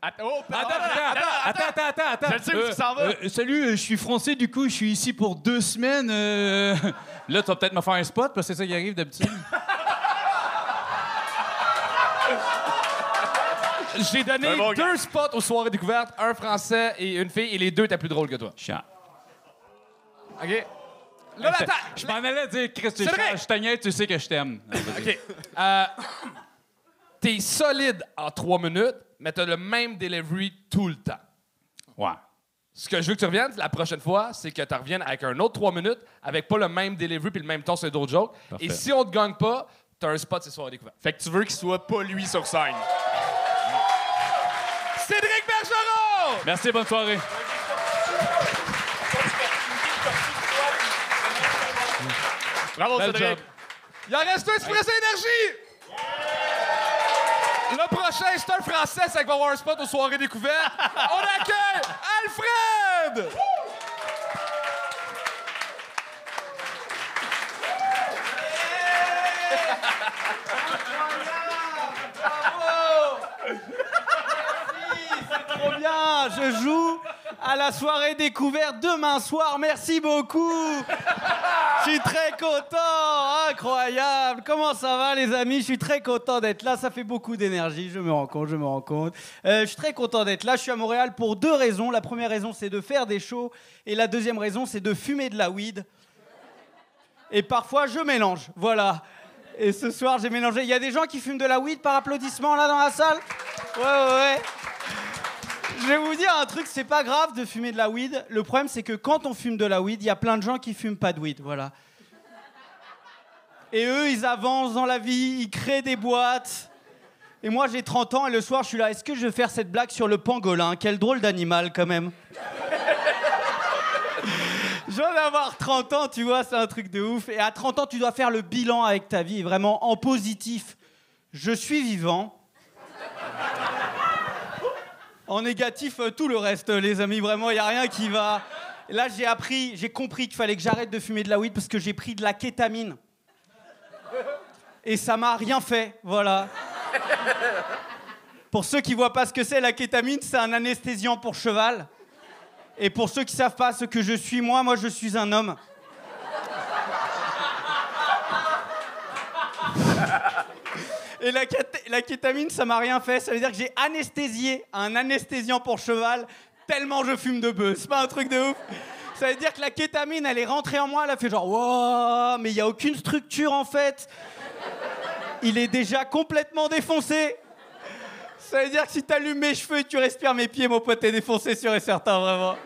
S3: Attends, oh,
S9: Attends, attends, attends, attends, attends, attends.
S3: Je le sais où il s'en va.
S9: euh, salut, euh, je suis français, du coup, je suis ici pour deux semaines. euh. Là, tu vas peut-être me faire un spot, parce que c'est ça qui arrive d'habitude.
S8: J'ai donné
S3: Un bon gars.
S8: deux spots aux soirées découvertes, un français et une fille, et les deux étaient plus drôles que toi.
S9: Chiant.
S8: OK? Là, là, attends!
S9: Je m'en allais dire, Chris, tu
S8: C'est vrai.
S9: je t'agnais, tu sais que je t'aime.
S8: OK. Euh, T'es solide en trois minutes, mais t'as le même delivery tout le temps.
S9: Ouais.
S8: Ce que je veux que tu reviennes la prochaine fois, c'est que tu reviennes avec un autre trois minutes, avec pas le même delivery puis le même ton sur d'autres jokes.
S9: Parfait.
S8: Et si on te gagne pas, t'as un spot ces soirées découvertes.
S3: Fait que tu veux qu'il soit pas lui sur scène.
S8: Cédric Bergeron!
S9: Merci, bonne soirée.
S3: Bravo, Cédric.
S9: job.
S8: Il en reste un Express Énergie! Le prochain, c'est un Français, c'est qu'il va avoir un spot aux soirées découvertes. On accueille Alfred!
S10: Trop bien, je joue à la soirée découverte demain soir. Merci beaucoup. Je suis très content, incroyable. Comment ça va les amis? Je suis très content d'être là. Ça fait beaucoup d'énergie, je me rends compte, je me rends compte. Euh, je suis très content d'être là. Je suis à Montréal pour deux raisons. La première raison, c'est de faire des shows. Et la deuxième raison, c'est de fumer de la weed. Et parfois, je mélange. Voilà. Et ce soir, j'ai mélangé. Il y a des gens qui fument de la weed par applaudissement là dans la salle? Ouais, ouais, ouais. Je vais vous dire un truc, c'est pas grave de fumer de la weed. Le problème, c'est que quand on fume de la weed, il y a plein de gens qui fument pas de weed, voilà. Et eux, ils avancent dans la vie, ils créent des boîtes. Et moi, j'ai 30 ans et le soir, je suis là. Est-ce que je vais faire cette blague sur le pangolin? Quel drôle d'animal, quand même. Je viens d'avoir 30 ans, tu vois, c'est un truc de ouf. Et à 30 ans, tu dois faire le bilan avec ta vie, vraiment en positif. Je suis vivant. En négatif, euh, tout le reste, euh, les amis, vraiment, il n'y a rien qui va. Là, j'ai appris, j'ai compris qu'il fallait que j'arrête de fumer de la weed parce que j'ai pris de la kétamine. Et ça m'a rien fait, voilà. Pour ceux qui voient pas ce que c'est, la kétamine, c'est un anesthésiant pour cheval. Et pour ceux qui savent pas ce que je suis, moi, moi, je suis un homme. Et la, la kétamine, ça m'a rien fait. Ça veut dire que j'ai anesthésié un anesthésiant pour cheval tellement je fume de bœuf. C'est pas un truc de ouf. Ça veut dire que la kétamine, elle est rentrée en moi, elle a fait genre, wow, mais il y a aucune structure en fait. Il est déjà complètement défoncé. Ça veut dire que si t'allumes mes cheveux et tu respires mes pieds, mon pote, t'es défoncé sûr et certain, vraiment.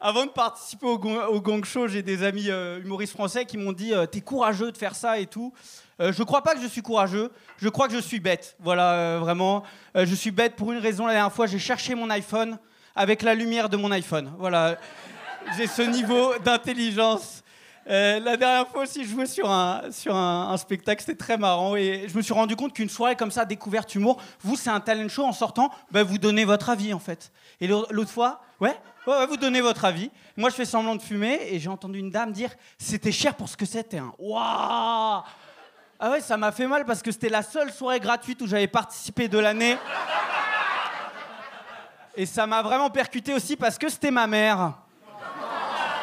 S10: Avant de participer au, Gong- au Gong Show, j'ai des amis euh, humoristes français qui m'ont dit euh, T'es courageux de faire ça et tout. Euh, je crois pas que je suis courageux. Je crois que je suis bête. Voilà, euh, vraiment. Euh, je suis bête pour une raison. La dernière fois, j'ai cherché mon iPhone avec la lumière de mon iPhone. Voilà. J'ai ce niveau d'intelligence. La dernière fois aussi, je jouais sur un, sur un, spectacle, c'était très marrant. Et je me suis rendu compte qu'une soirée comme ça, découverte humour, vous, c'est un talent show. En sortant, ben, vous donnez votre avis, en fait. Et l'au- l'autre fois, ouais, ouais, vous donnez votre avis. Moi, je fais semblant de fumer et j'ai entendu une dame dire c'était cher pour ce que c'était. Hein. Waouh Ah ouais, ça m'a fait mal parce que c'était la seule soirée gratuite où j'avais participé de l'année. Et ça m'a vraiment percuté aussi parce que c'était ma mère.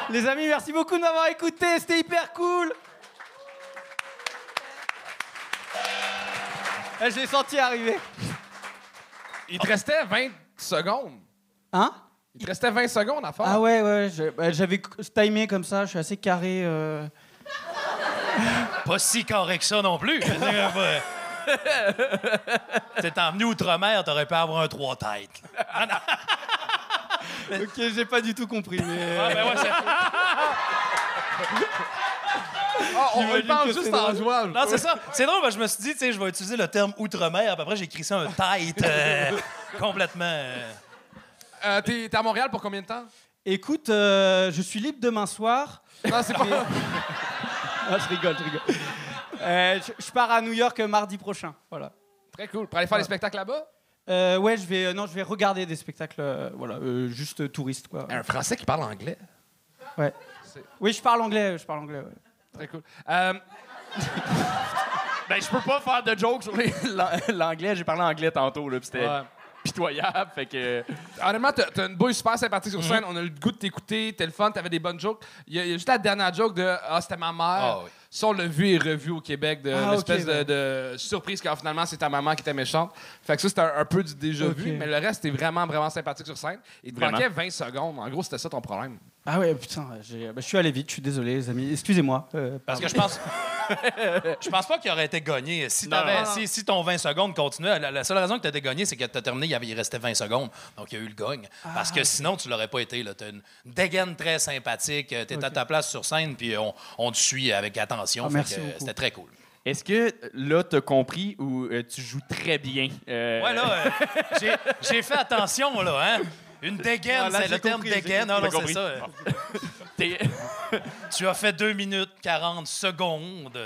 S10: Les amis, merci beaucoup de m'avoir écouté, c'était hyper cool. Eh, Je l'ai senti arriver.
S8: Il te restait 20 secondes.
S10: Hein?
S8: Il te restait 20 secondes à faire.
S5: Ah
S10: Ah ouais, ouais, je- bah, j'avais timé comme ça, je suis assez carré. euh.
S4: Pas si carré que ça non plus. Je veux dire, pas- T'es emmené outre-mer, t'aurais pu avoir un trois têtes.
S10: Ok, j'ai pas du tout compris, mais.
S4: Ah, ben ouais, c'est-
S8: Ah, on
S10: J'imagine
S8: parle
S10: que
S8: juste
S10: c'est
S8: en
S10: drôle.
S8: jouant.
S4: Non, c'est ça. C'est drôle, parce que je me suis dit, tu sais, je vais utiliser le terme outre-mer, puis après j'ai écrit ça un tête. euh, complètement. euh,
S8: Euh, T'es t'es à Montréal pour combien de temps?
S10: Écoute, euh, je suis libre demain soir.
S8: Non, c'est pas.
S10: Ah, je rigole, je rigole. Euh, je, je pars à New York euh, mardi prochain. Voilà.
S8: Très cool. Pour aller faire les spectacles là-bas?
S10: Euh, ouais, je vais, euh, non, je vais regarder des spectacles, euh, voilà, euh, juste touristes, quoi.
S8: Un Français qui parle anglais?
S10: Ouais. Oui, je parle anglais, je parle anglais. Ouais.
S8: Très cool. Euh,
S1: Ben, je peux pas faire de jokes sur les- l'an- l'anglais. J'ai parlé anglais tantôt, là, puis c'était
S8: ouais.
S1: Pitoyable. Fait que.
S8: Honnêtement, t'as t'as une bouille super sympathique sur scène. On a eu le goût de t'écouter. T'es le fun, t'avais des bonnes jokes. Il y, a, il y a juste la dernière joke de Ah, c'était ma mère.
S4: Ah oui.
S8: Ça, on l'a vu et revu au Québec, de
S10: Ah,
S8: l'espèce de-
S10: ouais.
S8: de, surprise quand finalement c'est ta maman qui était méchante. Fait que ça, c'était un, un peu du déjà vu, mais le reste, c'était vraiment, vraiment sympathique sur scène. Il te
S1: Vraiment.
S8: manquait 20 secondes. En gros, c'était ça ton problème.
S10: Ah ouais, putain, j'ai- bah, je suis allé vite, je suis désolé, les amis. Excusez-moi. euh,
S4: Parce que je pense. je pense pas qu'il aurait été gagné. Si,
S1: Non,
S4: t'avais-
S1: non,
S4: si, si ton 20 secondes continuait, la, la seule raison que tu étais gagné, c'est que tu as terminé, il, y avait- il restait 20 secondes. Donc, il y a eu le gagne. Parce que sinon, tu l'aurais pas été. Tu as une dégaine très sympathique. Tu es à ta place sur scène, puis on, on te suit avec attention.
S10: Ah,
S4: Fait
S10: merci
S4: que,
S10: beaucoup.
S4: C'était très cool.
S1: Est-ce que là, t'as compris ou euh, tu joues très bien? Euh,
S4: Ouais, là, euh, j'ai- j'ai fait attention, là, hein? Une dégaine, c'est le terme
S10: compris,
S4: dégaine. Non, c'est ça. Tu as fait 2 minutes 40 secondes.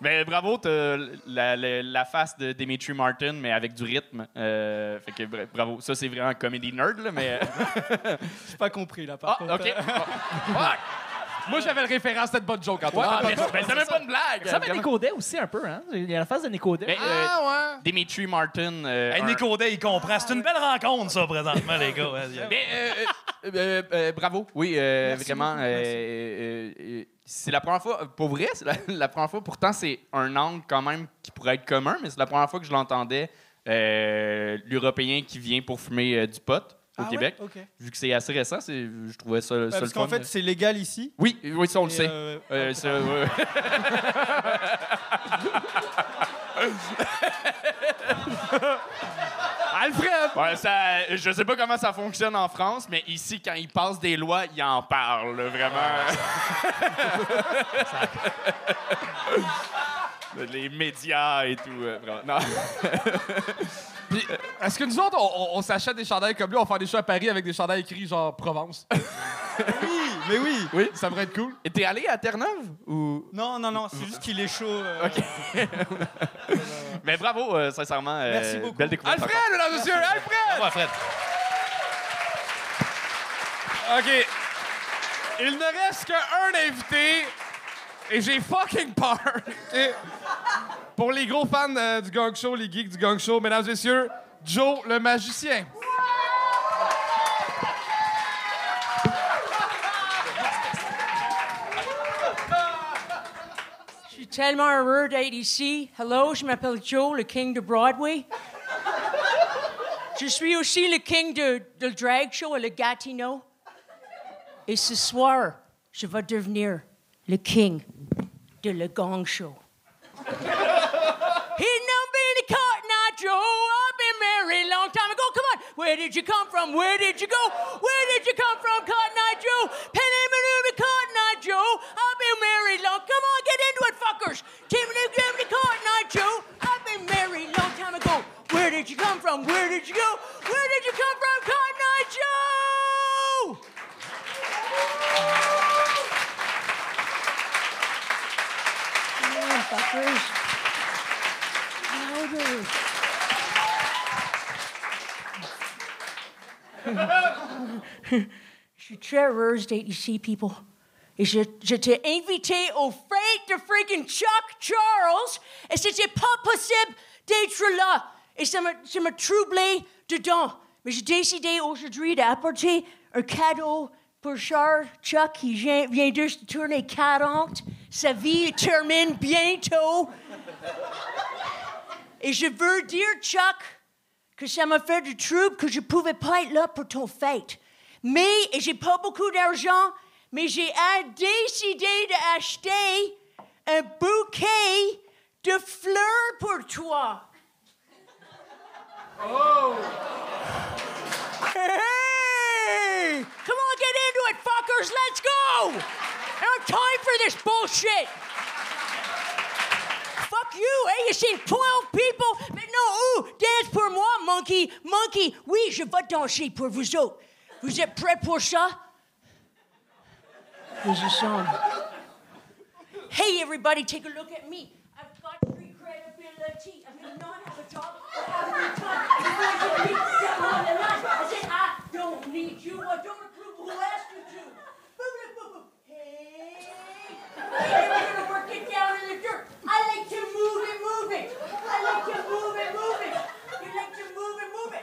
S1: Mais bravo, t'as la, la- la face de Dimitri Martin, mais avec du rythme. Euh, fait que bra- bravo. Ça, c'est vraiment un comedy nerd, là, mais.
S10: J'ai pas compris, là, par
S1: Ah,
S10: contre.
S1: OK.
S8: Fuck! Moi, j'avais le référent à cette bonne joke, Antoine.
S1: Ah, mais mais c'est même pas une blague.
S3: Ça fait
S1: vraiment.
S3: Nicodé aussi un peu, hein? Il y a la face de Nicodé.
S1: Mais, euh,
S8: Ah, ouais!
S1: Dimitri Martin. euh,
S4: Hey,
S1: un-
S4: Nico Day, il comprend. C'est une belle rencontre, ça, présentement, les gars.
S1: Mais euh, euh, euh, euh, bravo, oui, euh,
S10: Merci
S1: vraiment. c'est la première fois, pour vrai, c'est la, la première fois. Pourtant, c'est un angle quand même qui pourrait être commun, mais c'est la première fois que je l'entendais. euh, L'Européen qui vient pour fumer euh, du pot au
S10: Ah ouais?
S1: Québec. Vu que c'est assez récent, c'est, je trouvais ça,
S10: Bah,
S1: ça
S10: parce
S1: le
S10: qu'en
S1: fun.
S10: fait, c'est légal ici.
S1: oui, oui, ça on le sait.
S10: euh,
S1: Euh, ça.
S8: Alfred!
S1: Ouais, ça, je sais pas comment ça fonctionne en France, mais ici, quand ils passent des lois, ils en parlent, vraiment. Les médias et tout. euh, vraiment. Non.
S8: Puis, euh, est-ce que nous autres, on, on- on s'achète des chandails comme lui, on va faire des shows à Paris avec des chandails écrits genre Provence?
S10: Oui, mais oui.
S1: Oui.
S8: Ça devrait être cool.
S1: Et t'es allé à Terre-Neuve? Ou...
S10: Non, non, non, c'est juste qu'il est chaud. euh,
S1: Mais bravo, euh, sincèrement. euh,
S10: Merci beaucoup.
S1: Belle découverte.
S8: Alfred, mesdames et messieurs! Alfred!
S4: Ouais, Fred.
S8: OK. Il ne reste qu'un invité et j'ai fucking peur. Pour les gros fans euh, du Gang Show, les geeks du Gang Show, mesdames et messieurs, Joe le magicien.
S11: Je suis tellement heureux d'être ici. Hello, je m'appelle Joe, le king de Broadway. Je suis aussi le king de, drag show à le Gatineau. Et ce soir, je vais devenir le king de le gong show. He now been a cotton eye Joe. I've been married long time ago. Come on, where did you come from? Where did you go? Where did you come from, Cotton Eye Joe? Penny Cotton Eye Joe. I've been married long. Come on, get into it, fuckers. Timothy, Timothy, Cotton Eye Joe. I've been married long time ago. Where did you come from? Where did you go? Where did you come from, Cotton Eye Joe? Fuckers. Louder. Je suis heureuse d'être ici, people. Et je, je t'ai invité au fête de freaking Chuck Charles et c'était pas possible d'être là. Et ça m'a, ça m'a troublé dedans. Mais j'ai décidé aujourd'hui d'apporter un cadeau pour Charles Chuck qui vient, vient juste de tourner 40. Sa vie termine bientôt. Et je veux dire, Chuck, que ça m'a fait du trouble que je pouvais pas être là pour ton fête. Mais, et j'ai pas beaucoup d'argent, mais j'ai décidé d'acheter un bouquet de fleurs pour toi. Oh! Hey! Come on, get into it, fuckers! Let's go! I don't have time for this bullshit! Fuck you, hey, you seen 12 people? Mais non, ooh, dance pour moi, monkey, monkey. Oui, je vais danser pour vous autres. Vous êtes prêts pour ça? Position. Hey, everybody, take a look at me. I've got free credibility. I may not have a job, but have a time. Before you beat them on the line, I said, I don't need you. I don't who asked you to. Hey, we're gonna work it down in the dirt. I like to move it, move it. I like to move it, move it. You like to move it, move it.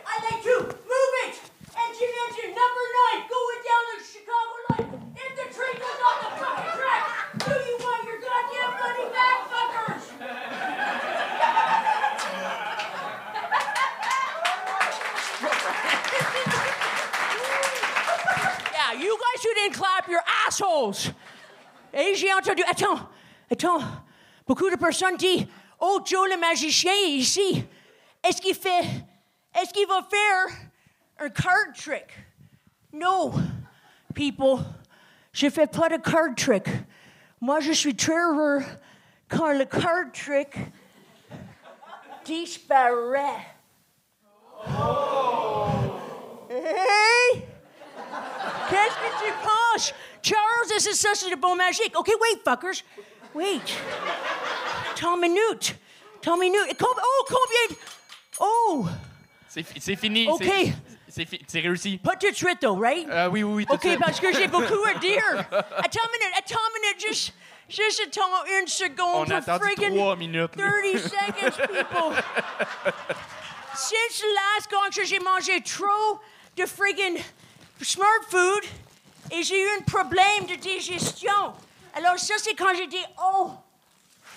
S11: Et j'ai entendu. Attends, attends. Beaucoup de personnes disent Oh, Joe le magicien ici. Est-ce qu'il fait. Est-ce qu'il va faire un card trick? No, people. Je fais pas de card trick. Moi, je suis très heureux quand le card trick disparaît. Hey! Qu'est-ce que tu penses? Charles, c'est ça, c'est le bon magique. OK, wait, fuckers. Wait. Tant minute. Tant minute. Oh, combien? Oh,
S1: C'est c'est fini.
S11: OK.
S1: c'est- C'est c'est réussi.
S11: pas tout de suite, though, right?
S1: Euh, oui, oui, oui. tout
S11: OK,
S1: suite.
S11: parce que j'ai beaucoup à dire. Attends une minute, attends une minute, juste, juste attends une seconde
S1: a
S11: pour
S1: attendu
S11: friggin'
S1: trois minutes. là.
S11: 30 seconds, people. Since the last gong show, j'ai mangé trop de friggin' smart food et j'ai eu un problème de digestion. Alors ça, c'est quand j'ai dit, oh.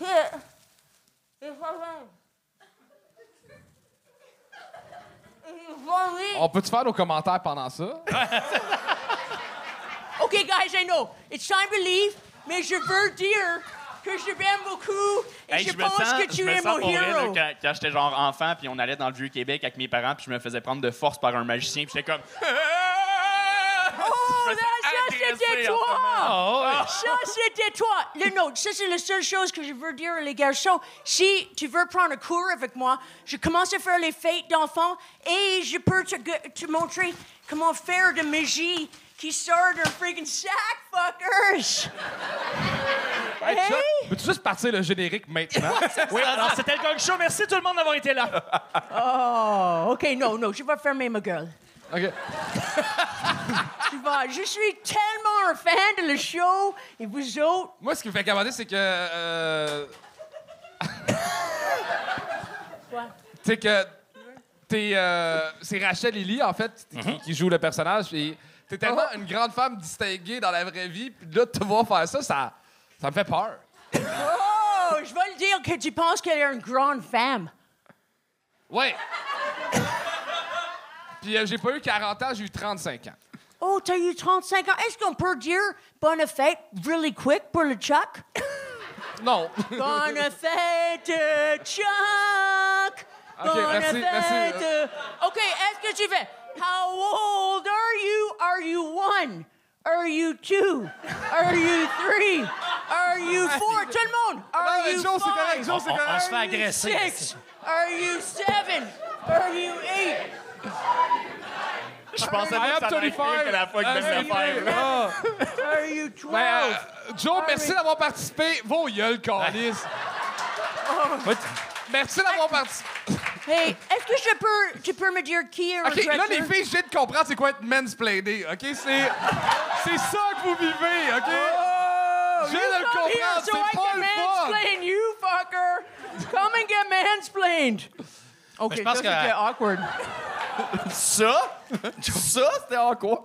S8: On peut-tu faire nos commentaires pendant ça?
S11: OK, guys, I know. It's time to leave, mais je veux dire que je t'aime beaucoup et
S1: Hey,
S11: je,
S1: je
S11: pense
S1: sens,
S11: que tu
S1: je me
S11: es mon
S1: pour vrai, là,
S11: héros.
S1: quand, quand j'étais genre enfant, puis on allait dans le Vieux-Québec avec mes parents, puis je me faisais prendre de force par un magicien, puis j'étais comme...
S11: Oh,
S1: sens
S11: ça, c'était toi! c'était toi! Le nôtre, ça, c'est la seule chose que je veux dire, les garçons. Si tu veux prendre un cours avec moi, je commence à faire les fêtes d'enfants et je peux te, te montrer comment faire de magie qui sort d'un freaking sac, fuckers!
S8: Hey,
S11: Hey!
S8: Chuck, Peux-tu juste partir le générique maintenant?
S12: Oui, alors c'était le Gong Show. Merci tout le monde d'avoir été là.
S11: Oh, OK, non, non, je vais fermer ma gueule.
S8: OK.
S11: Tu vas, je suis tellement un fan de le show et vous autres?
S8: Moi, ce qui me fait capoter, c'est que. Euh...
S11: Quoi?
S8: tu sais que. T'es, euh, c'est Rachel Lily, en fait, qui, qui joue le personnage. Et t'es tellement une grande femme distinguée dans la vraie vie. Puis là, de te voir faire ça, ça, ça me fait peur.
S11: Oh, je vais le dire que tu penses qu'elle est une grande femme.
S8: Ouais. Puis euh, j'ai pas eu 40 ans, j'ai eu 35 ans.
S11: Oh, t'as eu 35 ans. Est-ce qu'on peut dire bonne fête really quick pour le Chuck?
S8: Non.
S11: bonne fête, Chuck!
S8: OK,
S11: bonne
S8: merci, merci.
S11: fête. euh, OK, est-ce que tu fais? How old are you? Are you one? Are you two? Are you three? Are you four? Tout le monde! Are you
S8: Joe, c'est correct,
S11: five?
S8: Joe, c'est
S4: On, on
S8: correct.
S4: se fait agresser.
S11: Six? Are you seven? Are you eight?
S1: Je pensais pas que ça m'arrivait
S8: 25.
S1: que la fois que
S8: Ah,
S1: faire.
S8: vrai. Ah.
S11: Are you 12?
S8: Ben, euh, Joe, merci d'avoir participé. Vos gueules, Calis. Merci d'avoir participé.
S11: Hey, est-ce que je peux, tu peux me dire qui est
S8: OK, là, les filles, viens de comprendre c'est quoi être mansplainé, OK? C'est, c'est ça que vous vivez, OK? je viens de le comprendre,
S11: so
S8: c'est pas le fun!
S11: mansplain you, fucker! Come and get mansplained! OK,
S4: je pense
S11: ça,
S4: que-
S11: c'était awkward.
S1: Ça? Ça, c'était awkward.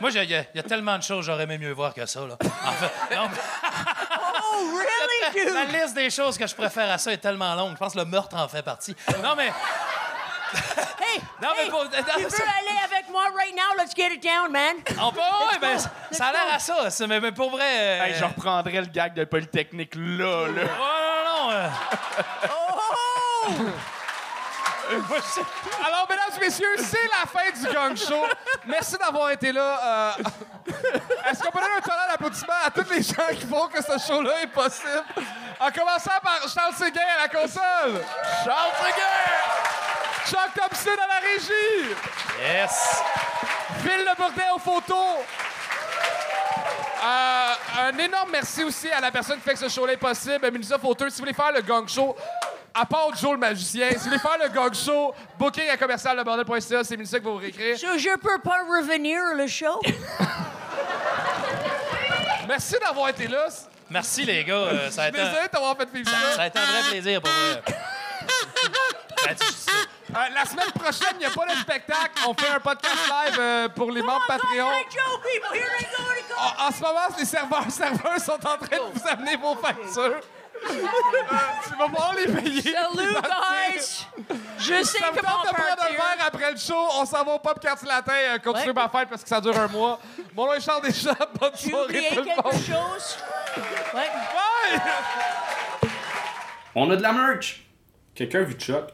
S4: Moi, il y, a- y a tellement de choses que j'aurais aimé mieux voir que ça. Là. En fait, non, mais-
S11: Oh, really,
S4: la
S11: dude?
S4: liste des choses que je préfère à ça est tellement longue. Je pense que le meurtre en fait partie. Non, mais.
S11: Hey,
S4: Non, mais
S11: hey,
S4: pour-
S11: tu veux aller avec moi right now? Let's get it down, man.
S4: On peut, ouais, ben, ça a l'air à ça, ça, mais, mais pour vrai. euh,
S1: Hey, je reprendrais le gag de Polytechnique là, là.
S4: Ouais, non, non, non. euh,
S11: Oh!
S8: Alors, mesdames et messieurs, c'est la fin du gang show. Merci d'avoir été là. Euh, Est-ce qu'on peut donner un tonnerre d'applaudissements à tous les gens qui font que ce show-là est possible? En commençant par Charles Séguin à la console. Charles Séguin! Chuck Thompson à la régie.
S4: Yes!
S8: Phil Le Bourdet aux photos. Euh, un énorme merci aussi à la personne qui fait que ce show-là est possible, Mélissa Fauteux. Si vous voulez faire le gang show, à part Joe le magicien, si vous voulez faire le gang show, booking à commercial lebordel.ca, c'est Mélissa qui va vous réécrire.
S11: Je, je peux pas revenir le show?
S8: Merci d'avoir été là.
S4: Merci, les gars. Euh, ça, a été,
S8: Désolé de t'avoir fait vivre ça.
S4: ça a été un vrai plaisir pour moi. Ben,
S8: Euh, la semaine prochaine, il n'y a pas de spectacle. On fait un podcast live euh, pour les membres Patreon. En, en ce moment, les serveurs serveurs sont en train de vous amener vos factures. Tu vas pouvoir les payer.
S11: Salut, guys! Je sais
S8: Ça me
S11: comment
S8: tente de prendre un verre après le show. On s'en va au pop quartier latin. Euh, continuez
S11: Ouais.
S8: ma fête parce que ça dure un mois. Mon nom est Charles Deschamps. Bonne
S11: Tu
S8: soirée
S11: oublié
S8: tout le
S11: quelque
S8: monde.
S11: chose? Ouais.
S8: Bye!
S2: On a de la merch. Quelqu'un a vu Chuck?